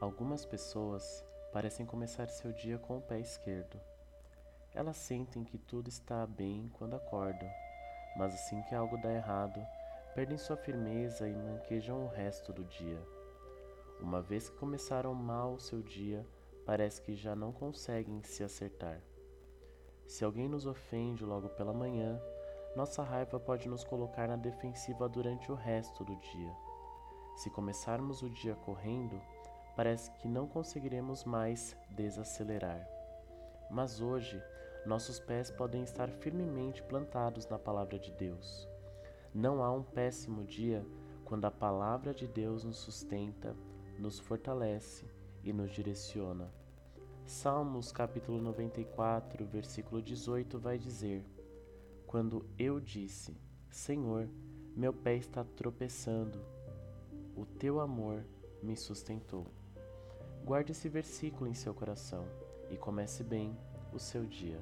Algumas pessoas parecem começar seu dia com o pé esquerdo. Elas sentem que tudo está bem quando acordam, mas assim que algo dá errado, perdem sua firmeza e manquejam o resto do dia. Uma vez que começaram mal o seu dia, parece que já não conseguem se acertar. Se alguém nos ofende logo pela manhã, nossa raiva pode nos colocar na defensiva durante o resto do dia. Se começarmos o dia correndo, parece que não conseguiremos mais desacelerar. Mas hoje, nossos pés podem estar firmemente plantados na palavra de Deus. Não há um péssimo dia quando a palavra de Deus nos sustenta, nos fortalece e nos direciona. Salmos capítulo 94, versículo 18 vai dizer: Quando eu disse: Senhor, meu pé está tropeçando, o teu amor me sustentou. Guarde esse versículo em seu coração e comece bem o seu dia.